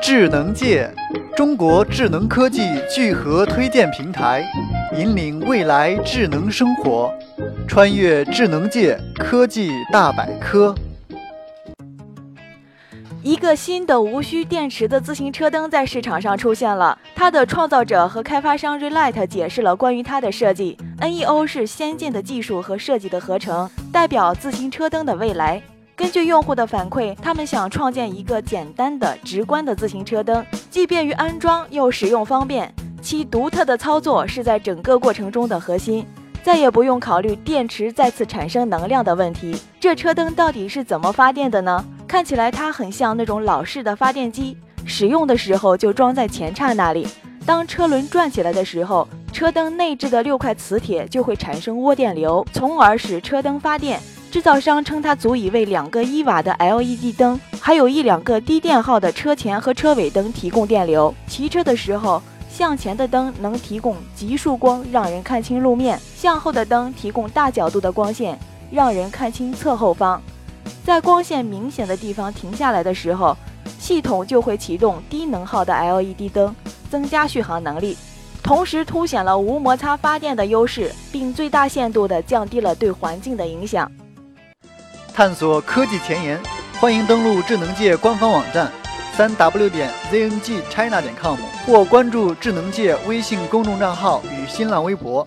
智能界，中国智能科技聚合推荐平台，引领未来智能生活，穿越智能界科技大百科。一个新的无需电池的自行车灯在市场上出现了。它的创造者和开发商 Relight 解释了关于它的设计。NEO 是先进的技术和设计的合成，代表自行车灯的未来。根据用户的反馈，他们想创建一个简单的、直观的自行车灯，既便于安装又使用方便。其独特的操作是在整个过程中的核心，再也不用考虑电池再次产生能量的问题。这车灯到底是怎么发电的呢？看起来它很像那种老式的发电机，使用的时候就装在前叉那里。当车轮转起来的时候，车灯内置的六块磁铁就会产生涡电流，从而使车灯发电。制造商称它足以为两个一瓦的 LED 灯，还有一两个低电耗的车前和车尾灯提供电流。骑车的时候，向前的灯能提供极束光，让人看清路面；向后的灯提供大角度的光线，让人看清侧后方。在光线明显的地方停下来的时候，系统就会启动低能耗的 LED 灯，增加续航能力，同时凸显了无摩擦发电的优势，并最大限度地降低了对环境的影响。探索科技前沿，欢迎登录智能界官方网站，三 w 点 zngchina 点 com，或关注智能界微信公众账号与新浪微博。